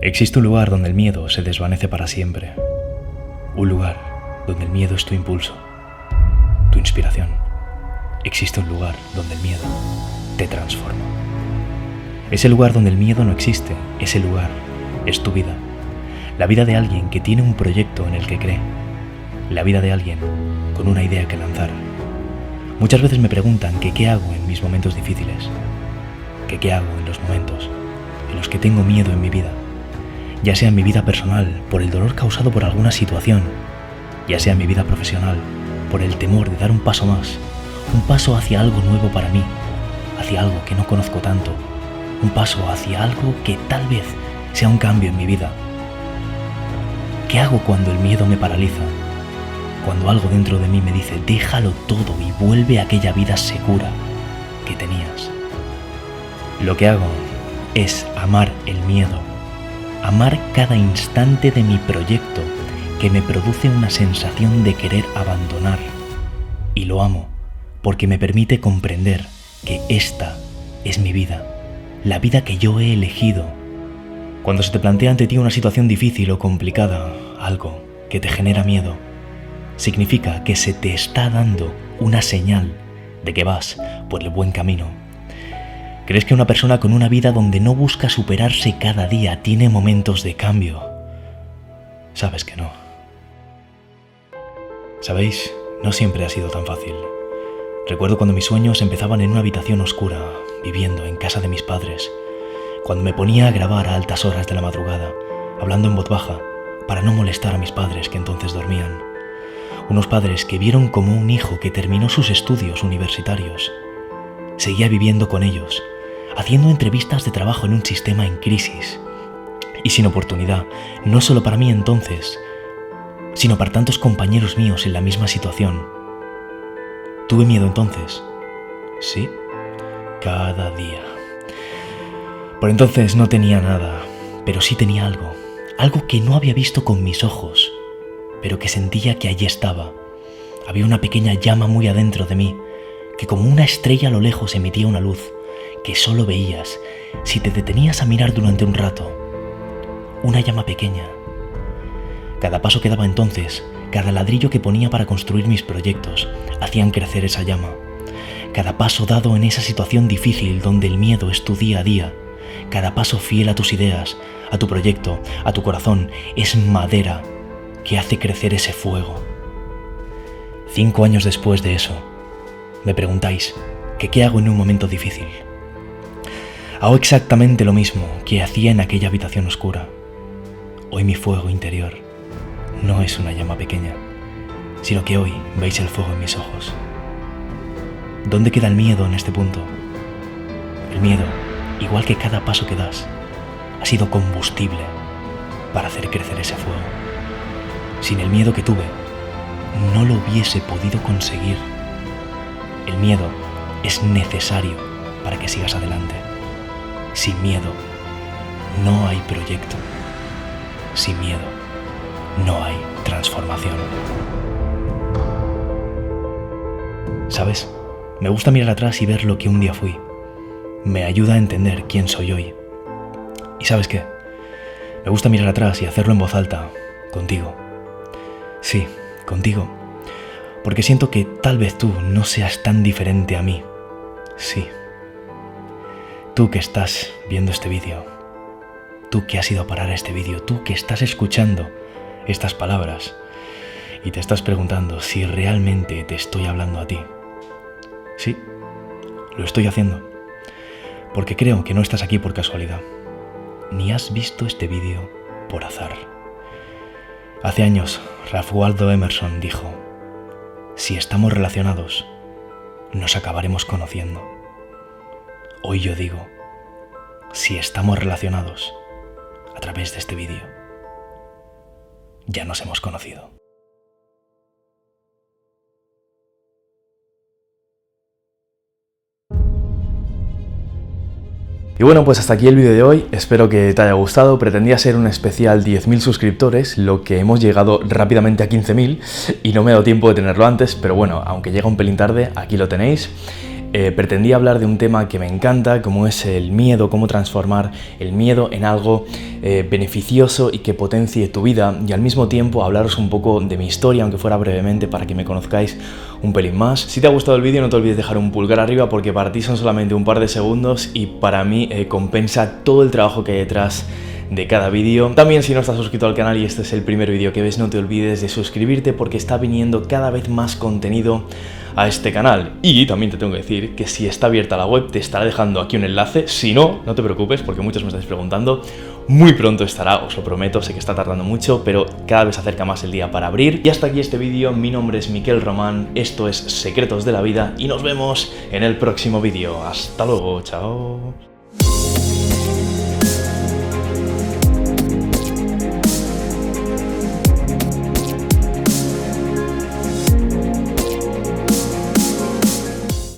Existe un lugar donde el miedo se desvanece para siempre. Un lugar donde el miedo es tu impulso, tu inspiración. Existe un lugar donde el miedo te transforma. Ese lugar donde el miedo no existe, ese lugar es tu vida. La vida de alguien que tiene un proyecto en el que cree. La vida de alguien con una idea que lanzar. Muchas veces me preguntan que qué hago en mis momentos difíciles, que qué hago en los momentos en los que tengo miedo en mi vida ya sea en mi vida personal por el dolor causado por alguna situación, ya sea en mi vida profesional por el temor de dar un paso más, un paso hacia algo nuevo para mí, hacia algo que no conozco tanto, un paso hacia algo que tal vez sea un cambio en mi vida. ¿Qué hago cuando el miedo me paraliza? Cuando algo dentro de mí me dice, déjalo todo y vuelve a aquella vida segura que tenías. Lo que hago es amar el miedo amar cada instante de mi proyecto que me produce una sensación de querer abandonar. Y lo amo porque me permite comprender que esta es mi vida, la vida que yo he elegido. Cuando se te plantea ante ti una situación difícil o complicada, algo que te genera miedo, significa que se te está dando una señal de que vas por el buen camino ¿Crees que una persona con una vida donde no busca superarse cada día tiene momentos de cambio? Sabes que no. Sabéis, no siempre ha sido tan fácil. Recuerdo cuando mis sueños empezaban en una habitación oscura, viviendo en casa de mis padres, cuando me ponía a grabar a altas horas de la madrugada, hablando en voz baja, para no molestar a mis padres que entonces dormían. Unos padres que vieron como un hijo que terminó sus estudios universitarios. Seguía viviendo con ellos, haciendo entrevistas de trabajo en un sistema en crisis y sin oportunidad, no solo para mí entonces, sino para tantos compañeros míos en la misma situación. ¿Tuve miedo entonces? Sí, cada día. Por entonces no tenía nada, pero sí tenía algo, algo que no había visto con mis ojos, pero que sentía que allí estaba. Había una pequeña llama muy adentro de mí, que como una estrella a lo lejos emitía una luz que solo veías si te detenías a mirar durante un rato. Una llama pequeña. Cada paso que daba entonces, cada ladrillo que ponía para construir mis proyectos, hacían crecer esa llama. Cada paso dado en esa situación difícil donde el miedo es tu día a día, cada paso fiel a tus ideas, a tu proyecto, a tu corazón, es madera que hace crecer ese fuego. Cinco años después de eso, me preguntáis que qué hago en un momento difícil. Hago exactamente lo mismo que hacía en aquella habitación oscura. Hoy mi fuego interior no es una llama pequeña, sino que hoy veis el fuego en mis ojos. ¿Dónde queda el miedo en este punto? El miedo, igual que cada paso que das, ha sido combustible para hacer crecer ese fuego. Sin el miedo que tuve, no lo hubiese podido conseguir. El miedo es necesario para que sigas adelante. Sin miedo no hay proyecto. Sin miedo no hay transformación. ¿Sabes? Me gusta mirar atrás y ver lo que un día fui. Me ayuda a entender quién soy hoy. ¿Y sabes qué? Me gusta mirar atrás y hacerlo en voz alta, contigo. Sí, contigo. Porque siento que tal vez tú no seas tan diferente a mí. Sí, Tú que estás viendo este vídeo, tú que has ido a parar a este vídeo, tú que estás escuchando estas palabras y te estás preguntando si realmente te estoy hablando a ti. Sí, lo estoy haciendo, porque creo que no estás aquí por casualidad, ni has visto este vídeo por azar. Hace años, Ralph Waldo Emerson dijo, si estamos relacionados, nos acabaremos conociendo. Hoy yo digo, si estamos relacionados a través de este vídeo, ya nos hemos conocido. Y bueno, pues hasta aquí el vídeo de hoy, espero que te haya gustado, pretendía ser un especial 10.000 suscriptores, lo que hemos llegado rápidamente a 15.000 y no me he dado tiempo de tenerlo antes, pero bueno, aunque llega un pelín tarde, aquí lo tenéis. Eh, pretendía hablar de un tema que me encanta, como es el miedo, cómo transformar el miedo en algo eh, beneficioso y que potencie tu vida y al mismo tiempo hablaros un poco de mi historia, aunque fuera brevemente, para que me conozcáis un pelín más. Si te ha gustado el vídeo no te olvides dejar un pulgar arriba porque para ti son solamente un par de segundos y para mí eh, compensa todo el trabajo que hay detrás de cada vídeo. También si no estás suscrito al canal y este es el primer vídeo que ves, no te olvides de suscribirte porque está viniendo cada vez más contenido a este canal. Y también te tengo que decir que si está abierta la web te estará dejando aquí un enlace. Si no, no te preocupes porque muchos me estáis preguntando. Muy pronto estará, os lo prometo, sé que está tardando mucho, pero cada vez se acerca más el día para abrir. Y hasta aquí este vídeo, mi nombre es Miquel Román, esto es Secretos de la Vida y nos vemos en el próximo vídeo. Hasta luego, chao.